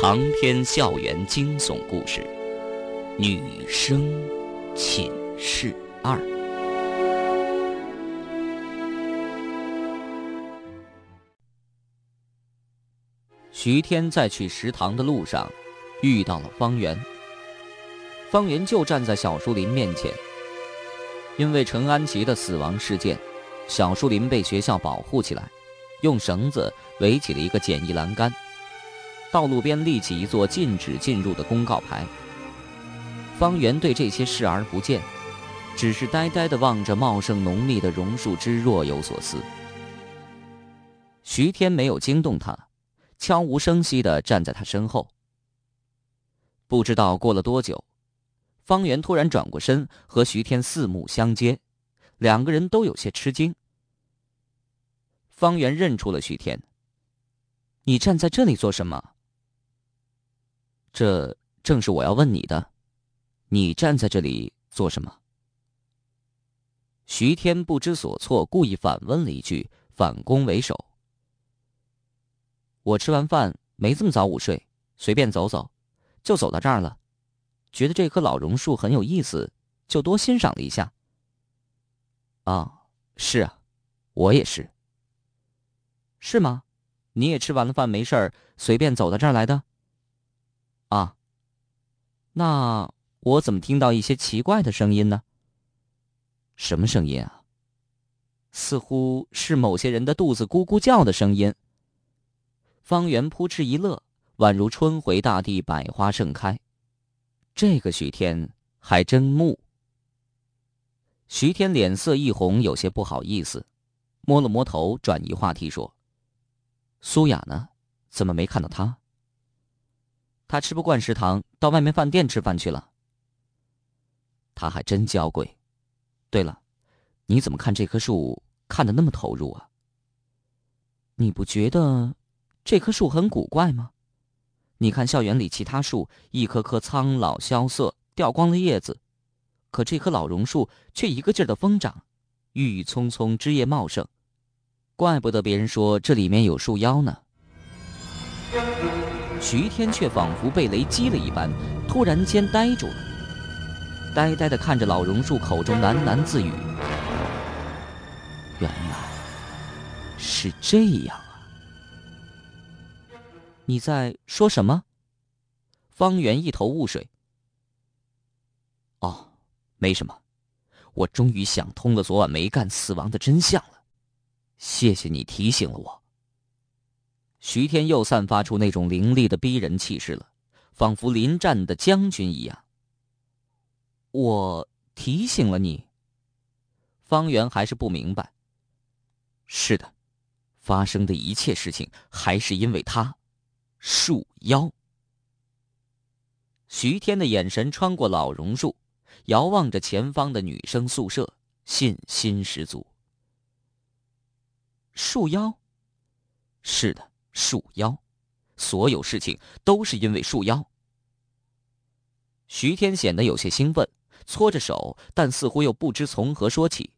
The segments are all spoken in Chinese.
长篇校园惊悚故事，《女生寝室二》。徐天在去食堂的路上，遇到了方圆。方圆就站在小树林面前。因为陈安琪的死亡事件，小树林被学校保护起来，用绳子围起了一个简易栏杆。道路边立起一座禁止进入的公告牌。方圆对这些视而不见，只是呆呆地望着茂盛浓密的榕树枝，若有所思。徐天没有惊动他，悄无声息地站在他身后。不知道过了多久，方圆突然转过身，和徐天四目相接，两个人都有些吃惊。方圆认出了徐天：“你站在这里做什么？”这正是我要问你的，你站在这里做什么？徐天不知所措，故意反问了一句，反攻为首。我吃完饭没这么早午睡，随便走走，就走到这儿了，觉得这棵老榕树很有意思，就多欣赏了一下。啊，是啊，我也是。是吗？你也吃完了饭没事儿，随便走到这儿来的？啊，那我怎么听到一些奇怪的声音呢？什么声音啊？似乎是某些人的肚子咕咕叫的声音。方圆扑哧一乐，宛如春回大地，百花盛开。这个徐天还真木。徐天脸色一红，有些不好意思，摸了摸头，转移话题说：“苏雅呢？怎么没看到她？”他吃不惯食堂，到外面饭店吃饭去了。他还真娇贵。对了，你怎么看这棵树看得那么投入啊？你不觉得这棵树很古怪吗？你看校园里其他树，一棵棵苍老萧瑟，掉光了叶子，可这棵老榕树却一个劲儿的疯长，郁郁葱葱，枝叶茂盛，怪不得别人说这里面有树妖呢。徐天却仿佛被雷击了一般，突然间呆住了，呆呆地看着老榕树，口中喃喃自语：“原来是这样啊！”你在说什么？方圆一头雾水。哦，没什么，我终于想通了昨晚梅干死亡的真相了，谢谢你提醒了我。徐天又散发出那种凌厉的逼人气势了，仿佛临战的将军一样。我提醒了你。方圆还是不明白。是的，发生的一切事情还是因为他，树妖。徐天的眼神穿过老榕树，遥望着前方的女生宿舍，信心十足。树妖，是的。树妖，所有事情都是因为树妖。徐天显得有些兴奋，搓着手，但似乎又不知从何说起。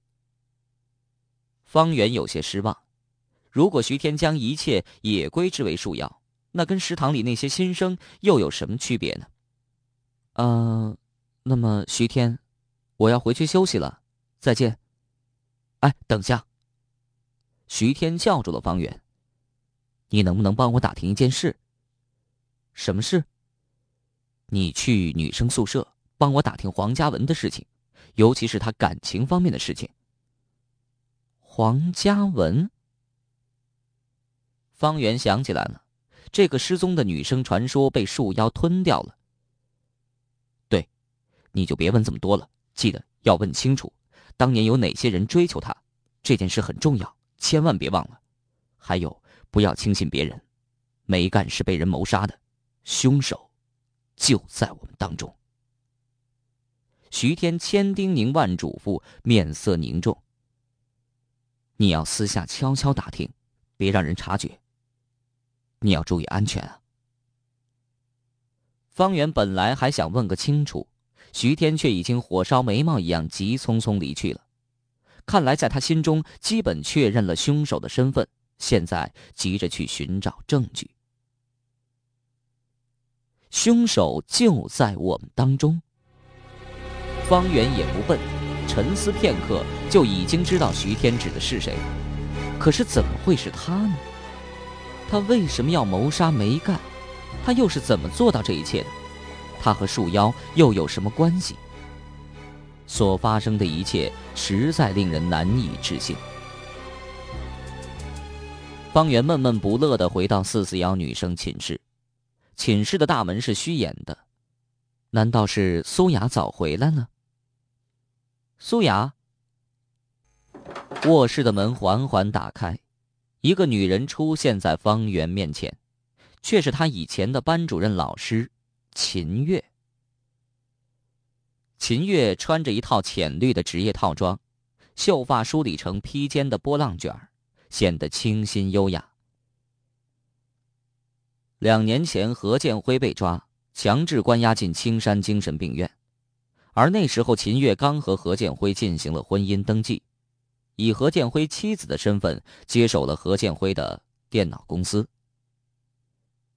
方圆有些失望，如果徐天将一切也归之为树妖，那跟食堂里那些新生又有什么区别呢？嗯，那么徐天，我要回去休息了，再见。哎，等下。徐天叫住了方圆。你能不能帮我打听一件事？什么事？你去女生宿舍帮我打听黄嘉文的事情，尤其是他感情方面的事情。黄嘉文，方圆想起来了，这个失踪的女生传说被树妖吞掉了。对，你就别问这么多了，记得要问清楚，当年有哪些人追求她，这件事很重要，千万别忘了。还有。不要轻信别人，梅干是被人谋杀的，凶手就在我们当中。徐天千叮咛万嘱咐，面色凝重。你要私下悄悄打听，别让人察觉。你要注意安全啊！方圆本来还想问个清楚，徐天却已经火烧眉毛一样急匆匆离去了。看来在他心中，基本确认了凶手的身份。现在急着去寻找证据。凶手就在我们当中。方圆也不笨，沉思片刻就已经知道徐天指的是谁。可是怎么会是他呢？他为什么要谋杀梅干？他又是怎么做到这一切的？他和树妖又有什么关系？所发生的一切实在令人难以置信。方圆闷闷不乐地回到四四幺女生寝室，寝室的大门是虚掩的，难道是苏雅早回来了？苏雅，卧室的门缓缓打开，一个女人出现在方圆面前，却是他以前的班主任老师秦月。秦月穿着一套浅绿的职业套装，秀发梳理成披肩的波浪卷儿。显得清新优雅。两年前，何建辉被抓，强制关押进青山精神病院，而那时候秦月刚和何建辉进行了婚姻登记，以何建辉妻子的身份接手了何建辉的电脑公司。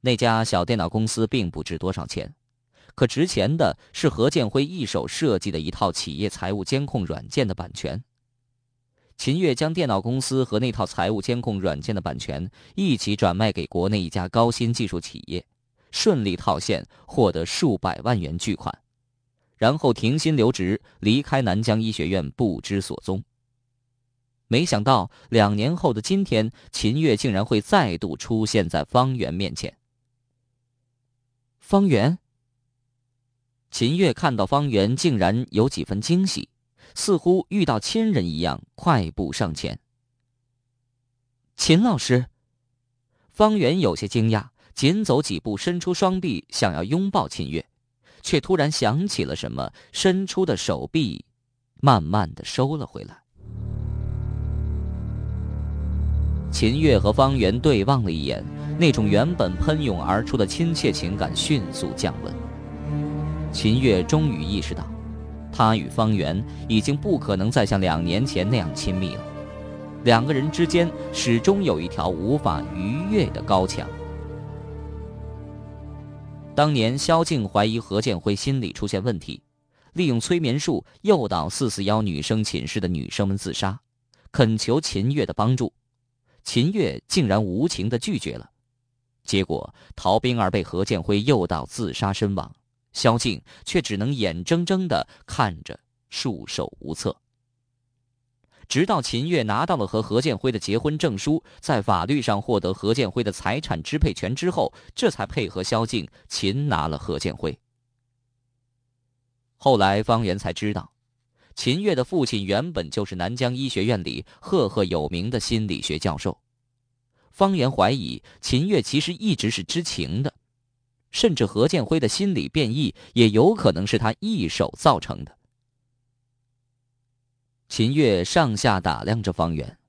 那家小电脑公司并不值多少钱，可值钱的是何建辉一手设计的一套企业财务监控软件的版权。秦月将电脑公司和那套财务监控软件的版权一起转卖给国内一家高新技术企业，顺利套现，获得数百万元巨款，然后停薪留职，离开南疆医学院，不知所踪。没想到两年后的今天，秦月竟然会再度出现在方圆面前。方圆，秦月看到方圆，竟然有几分惊喜。似乎遇到亲人一样，快步上前。秦老师，方圆有些惊讶，紧走几步，伸出双臂想要拥抱秦月，却突然想起了什么，伸出的手臂慢慢的收了回来。秦月和方圆对望了一眼，那种原本喷涌而出的亲切情感迅速降温。秦月终于意识到。他与方圆已经不可能再像两年前那样亲密了，两个人之间始终有一条无法逾越的高墙。当年萧静怀疑何建辉心理出现问题，利用催眠术诱导四四幺女生寝室的女生们自杀，恳求秦月的帮助，秦月竟然无情的拒绝了，结果陶冰儿被何建辉诱导自杀身亡。萧静却只能眼睁睁的看着，束手无策。直到秦月拿到了和何建辉的结婚证书，在法律上获得何建辉的财产支配权之后，这才配合萧静擒拿了何建辉。后来方圆才知道，秦月的父亲原本就是南疆医学院里赫赫有名的心理学教授。方圆怀疑秦月其实一直是知情的。甚至何建辉的心理变异也有可能是他一手造成的。秦月上下打量着方圆。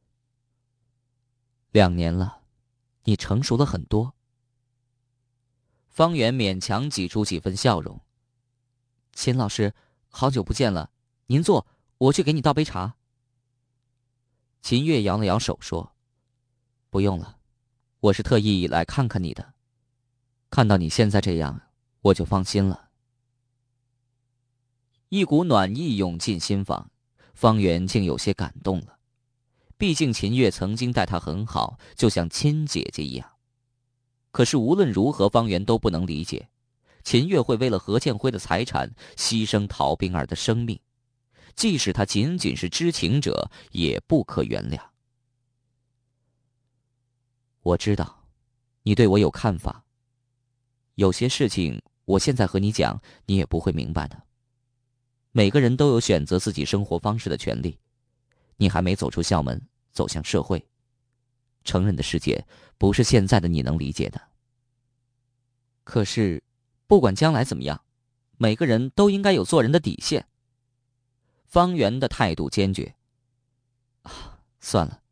两年了，你成熟了很多。方圆勉强挤出几分笑容。秦老师，好久不见了，您坐，我去给你倒杯茶。秦月摇了摇手说：“不用了，我是特意来看看你的。”看到你现在这样，我就放心了。一股暖意涌进心房，方圆竟有些感动了。毕竟秦月曾经待他很好，就像亲姐姐一样。可是无论如何，方圆都不能理解，秦月会为了何建辉的财产牺牲陶冰儿的生命，即使他仅仅是知情者，也不可原谅。我知道，你对我有看法。有些事情，我现在和你讲，你也不会明白的。每个人都有选择自己生活方式的权利。你还没走出校门，走向社会，成人的世界不是现在的你能理解的。可是，不管将来怎么样，每个人都应该有做人的底线。方圆的态度坚决。啊，算了，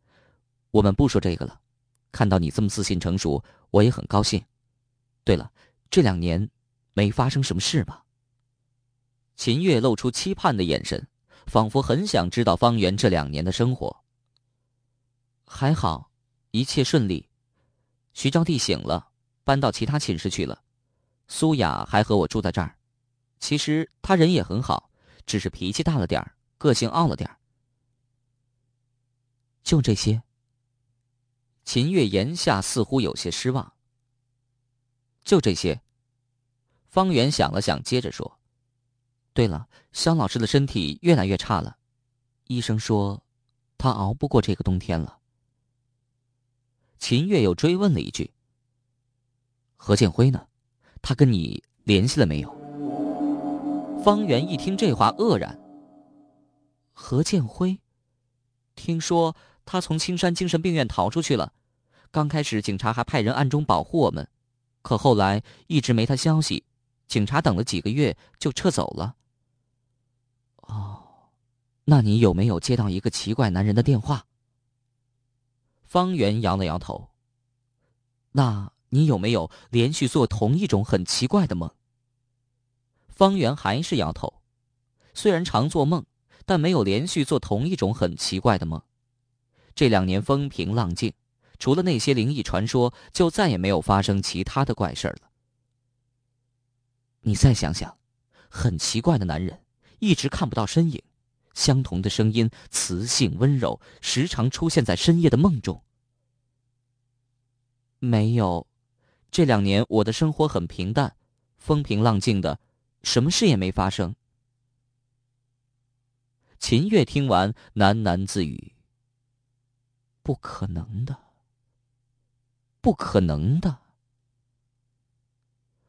我们不说这个了。看到你这么自信成熟，我也很高兴。对了。这两年，没发生什么事吧？秦月露出期盼的眼神，仿佛很想知道方圆这两年的生活。还好，一切顺利。徐招娣醒了，搬到其他寝室去了。苏雅还和我住在这儿。其实她人也很好，只是脾气大了点儿，个性傲了点儿。就这些。秦月言下似乎有些失望。就这些。方圆想了想，接着说：“对了，肖老师的身体越来越差了，医生说，他熬不过这个冬天了。”秦月又追问了一句：“何建辉呢？他跟你联系了没有？”方圆一听这话，愕然。何建辉，听说他从青山精神病院逃出去了，刚开始警察还派人暗中保护我们，可后来一直没他消息。警察等了几个月就撤走了。哦，那你有没有接到一个奇怪男人的电话？方圆摇了摇头。那你有没有连续做同一种很奇怪的梦？方圆还是摇头。虽然常做梦，但没有连续做同一种很奇怪的梦。这两年风平浪静，除了那些灵异传说，就再也没有发生其他的怪事了。你再想想，很奇怪的男人，一直看不到身影，相同的声音，磁性温柔，时常出现在深夜的梦中。没有，这两年我的生活很平淡，风平浪静的，什么事也没发生。秦月听完，喃喃自语：“不可能的，不可能的。”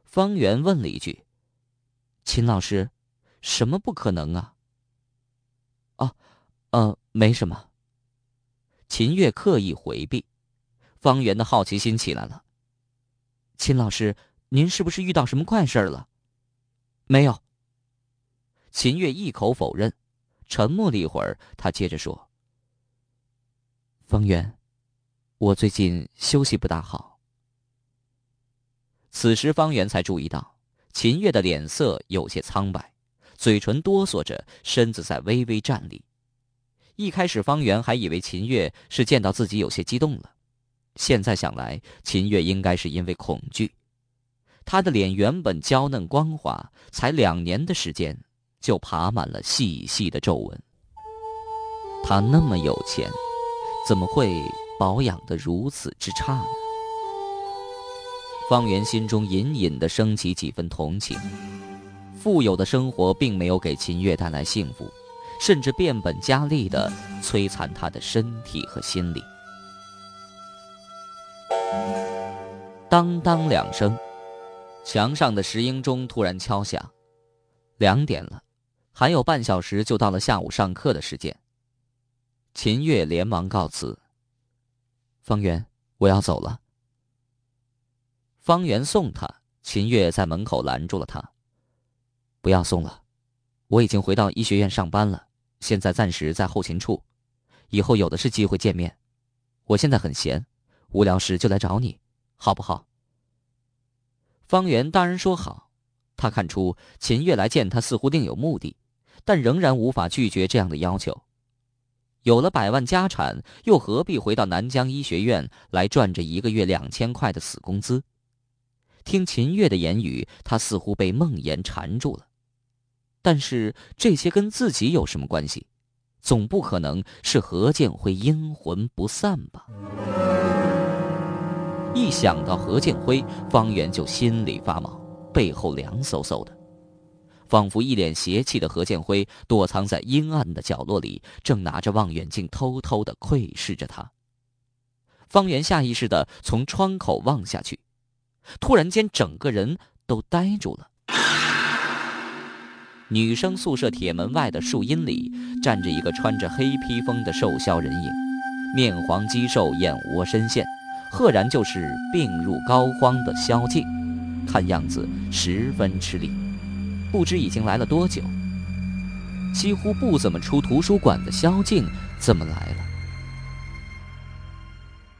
方圆问了一句。秦老师，什么不可能啊？哦，呃，没什么。秦月刻意回避，方圆的好奇心起来了。秦老师，您是不是遇到什么怪事了？没有。秦月一口否认，沉默了一会儿，他接着说：“方圆，我最近休息不大好。”此时，方圆才注意到。秦月的脸色有些苍白，嘴唇哆嗦着，身子在微微颤栗。一开始，方圆还以为秦月是见到自己有些激动了，现在想来，秦月应该是因为恐惧。他的脸原本娇嫩光滑，才两年的时间，就爬满了细细的皱纹。他那么有钱，怎么会保养得如此之差呢？方圆心中隐隐的升起几分同情。富有的生活并没有给秦月带来幸福，甚至变本加厉的摧残他的身体和心理。当当两声，墙上的石英钟突然敲响。两点了，还有半小时就到了下午上课的时间。秦月连忙告辞：“方圆，我要走了。”方圆送他，秦月在门口拦住了他。不要送了，我已经回到医学院上班了，现在暂时在后勤处，以后有的是机会见面。我现在很闲，无聊时就来找你，好不好？方圆当然说好，他看出秦月来见他似乎另有目的，但仍然无法拒绝这样的要求。有了百万家产，又何必回到南疆医学院来赚着一个月两千块的死工资？听秦月的言语，他似乎被梦魇缠住了。但是这些跟自己有什么关系？总不可能是何建辉阴魂不散吧？一想到何建辉，方圆就心里发毛，背后凉飕飕的，仿佛一脸邪气的何建辉躲藏在阴暗的角落里，正拿着望远镜偷偷的窥视着他。方圆下意识的从窗口望下去。突然间，整个人都呆住了。女生宿舍铁门外的树荫里，站着一个穿着黑披风的瘦削人影，面黄肌瘦，眼窝深陷，赫然就是病入膏肓的萧静。看样子十分吃力，不知已经来了多久。几乎不怎么出图书馆的萧静怎么来了？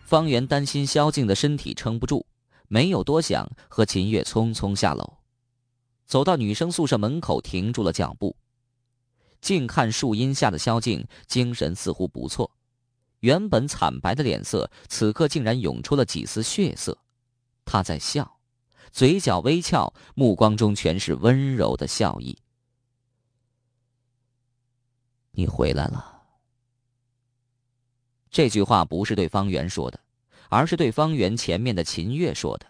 方圆担心萧静的身体撑不住。没有多想，和秦月匆匆下楼，走到女生宿舍门口，停住了脚步。近看树荫下的萧静，精神似乎不错，原本惨白的脸色，此刻竟然涌出了几丝血色。她在笑，嘴角微翘，目光中全是温柔的笑意。你回来了。这句话不是对方圆说的，而是对方圆前面的秦月说的。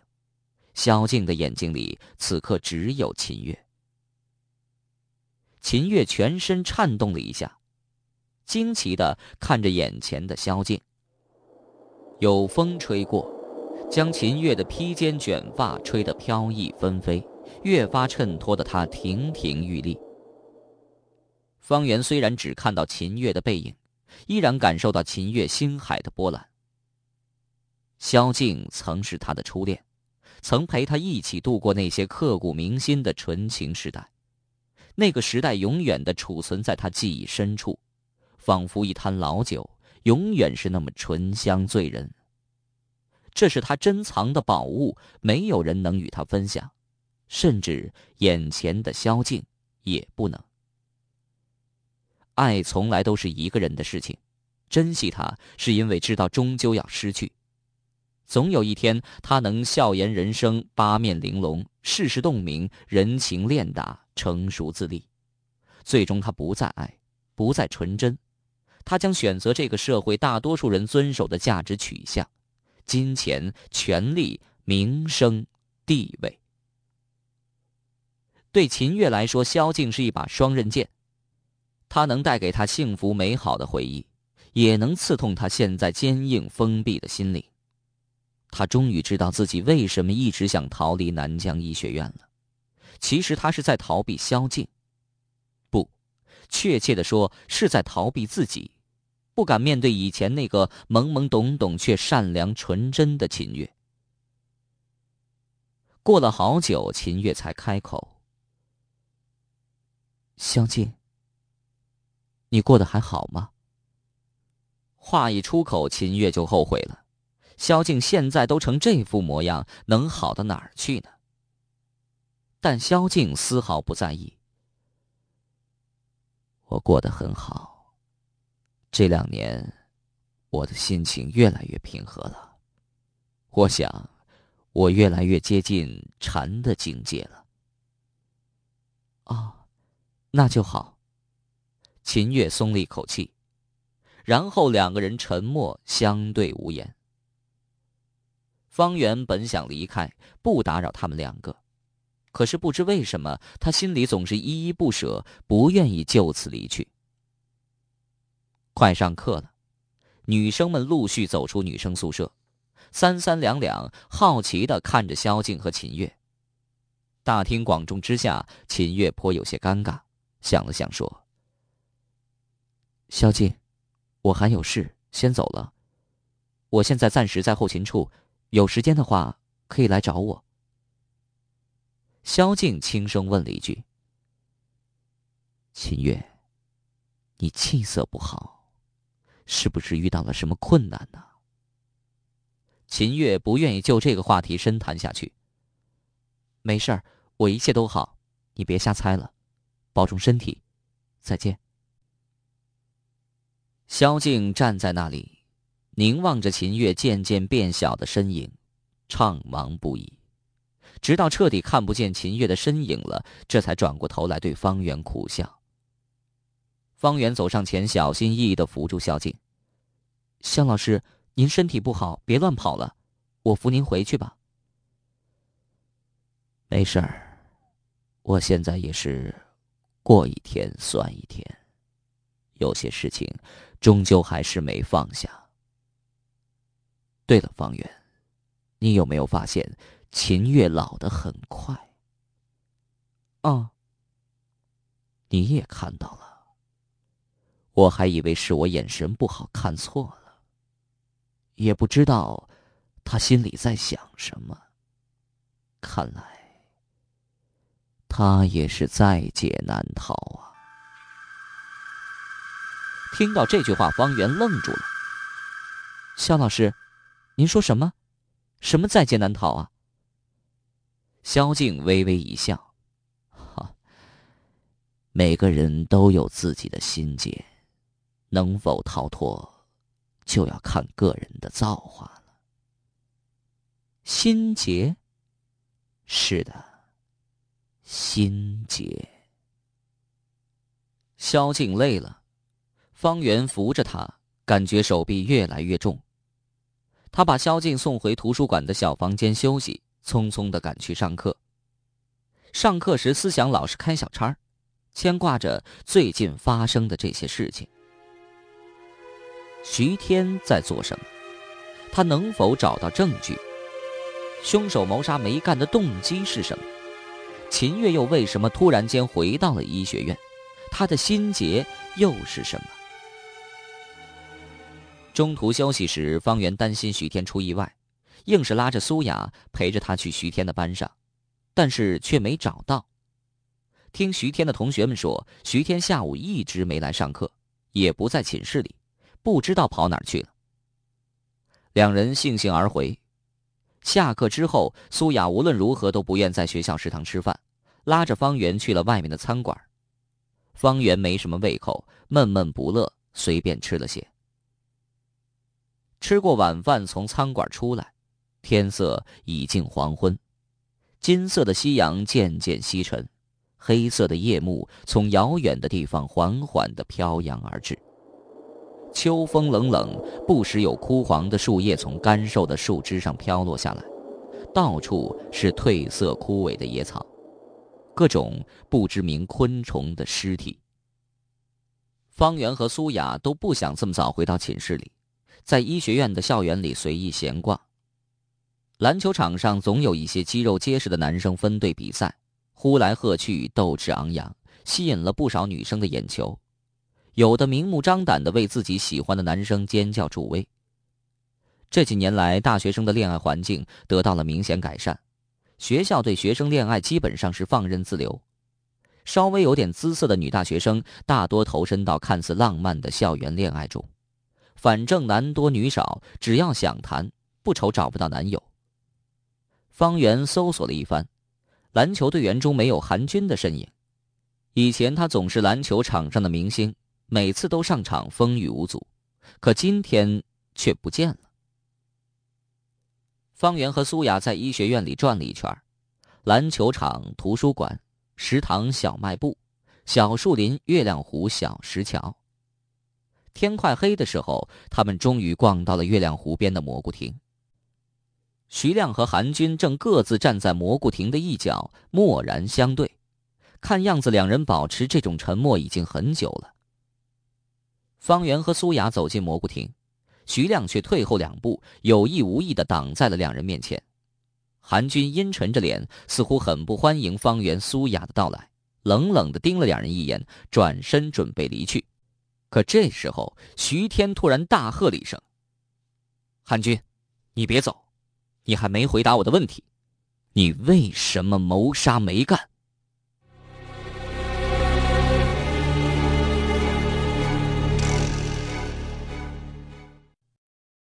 萧静的眼睛里此刻只有秦月。秦月全身颤动了一下，惊奇的看着眼前的萧静。有风吹过，将秦月的披肩卷发吹得飘逸纷飞，越发衬托的她亭亭玉立。方圆虽然只看到秦月的背影，依然感受到秦月心海的波澜。萧静曾是他的初恋，曾陪他一起度过那些刻骨铭心的纯情时代，那个时代永远的储存在他记忆深处，仿佛一坛老酒，永远是那么醇香醉人。这是他珍藏的宝物，没有人能与他分享，甚至眼前的萧静也不能。爱从来都是一个人的事情，珍惜他是因为知道终究要失去。总有一天，他能笑颜人生，八面玲珑，世事洞明，人情练达，成熟自立。最终，他不再爱，不再纯真，他将选择这个社会大多数人遵守的价值取向：金钱、权力、名声、地位。对秦月来说，萧静是一把双刃剑。他能带给他幸福美好的回忆，也能刺痛他现在坚硬封闭的心灵。他终于知道自己为什么一直想逃离南疆医学院了。其实他是在逃避萧静，不，确切的说是在逃避自己，不敢面对以前那个懵懵懂懂却善良纯真的秦月。过了好久，秦月才开口：“萧静。”你过得还好吗？话一出口，秦月就后悔了。萧静现在都成这副模样，能好到哪儿去呢？但萧静丝毫不在意。我过得很好。这两年，我的心情越来越平和了。我想，我越来越接近禅的境界了。哦，那就好。秦月松了一口气，然后两个人沉默相对无言。方圆本想离开，不打扰他们两个，可是不知为什么，他心里总是依依不舍，不愿意就此离去。快上课了，女生们陆续走出女生宿舍，三三两两好奇的看着萧静和秦月。大庭广众之下，秦月颇有些尴尬，想了想说。萧静，我还有事，先走了。我现在暂时在后勤处，有时间的话可以来找我。萧静轻声问了一句：“秦月，你气色不好，是不是遇到了什么困难呢？”秦月不愿意就这个话题深谈下去。没事儿，我一切都好，你别瞎猜了，保重身体，再见。萧静站在那里，凝望着秦月渐渐变小的身影，怅惘不已，直到彻底看不见秦月的身影了，这才转过头来对方圆苦笑。方圆走上前，小心翼翼的扶住萧静：“萧老师，您身体不好，别乱跑了，我扶您回去吧。”“没事儿，我现在也是过一天算一天。”有些事情，终究还是没放下。对了，方圆，你有没有发现秦月老得很快？哦，你也看到了。我还以为是我眼神不好看错了，也不知道他心里在想什么。看来他也是在劫难逃啊。听到这句话，方圆愣住了。肖老师，您说什么？什么在劫难逃啊？萧静微微一笑，哈，每个人都有自己的心结，能否逃脱，就要看个人的造化了。心结？是的，心结。萧静累了，方圆扶着他，感觉手臂越来越重。他把萧静送回图书馆的小房间休息，匆匆的赶去上课。上课时思想老是开小差，牵挂着最近发生的这些事情。徐天在做什么？他能否找到证据？凶手谋杀梅干的动机是什么？秦月又为什么突然间回到了医学院？他的心结又是什么？中途休息时，方圆担心徐天出意外，硬是拉着苏雅陪着他去徐天的班上，但是却没找到。听徐天的同学们说，徐天下午一直没来上课，也不在寝室里，不知道跑哪儿去了。两人悻悻而回。下课之后，苏雅无论如何都不愿在学校食堂吃饭，拉着方圆去了外面的餐馆。方圆没什么胃口，闷闷不乐，随便吃了些。吃过晚饭，从餐馆出来，天色已近黄昏，金色的夕阳渐渐西沉，黑色的夜幕从遥远的地方缓缓地飘扬而至。秋风冷冷，不时有枯黄的树叶从干瘦的树枝上飘落下来，到处是褪色枯萎的野草。各种不知名昆虫的尸体。方圆和苏雅都不想这么早回到寝室里，在医学院的校园里随意闲逛。篮球场上总有一些肌肉结实的男生分队比赛，呼来喝去，斗志昂扬，吸引了不少女生的眼球。有的明目张胆的为自己喜欢的男生尖叫助威。这几年来，大学生的恋爱环境得到了明显改善。学校对学生恋爱基本上是放任自流，稍微有点姿色的女大学生大多投身到看似浪漫的校园恋爱中，反正男多女少，只要想谈，不愁找不到男友。方圆搜索了一番，篮球队员中没有韩军的身影。以前他总是篮球场上的明星，每次都上场风雨无阻，可今天却不见了。方圆和苏雅在医学院里转了一圈，篮球场、图书馆、食堂、小卖部、小树林、月亮湖、小石桥。天快黑的时候，他们终于逛到了月亮湖边的蘑菇亭。徐亮和韩军正各自站在蘑菇亭的一角，默然相对。看样子，两人保持这种沉默已经很久了。方圆和苏雅走进蘑菇亭。徐亮却退后两步，有意无意的挡在了两人面前。韩军阴沉着脸，似乎很不欢迎方圆、苏雅的到来，冷冷的盯了两人一眼，转身准备离去。可这时候，徐天突然大喝了一声：“韩军，你别走！你还没回答我的问题，你为什么谋杀梅干？”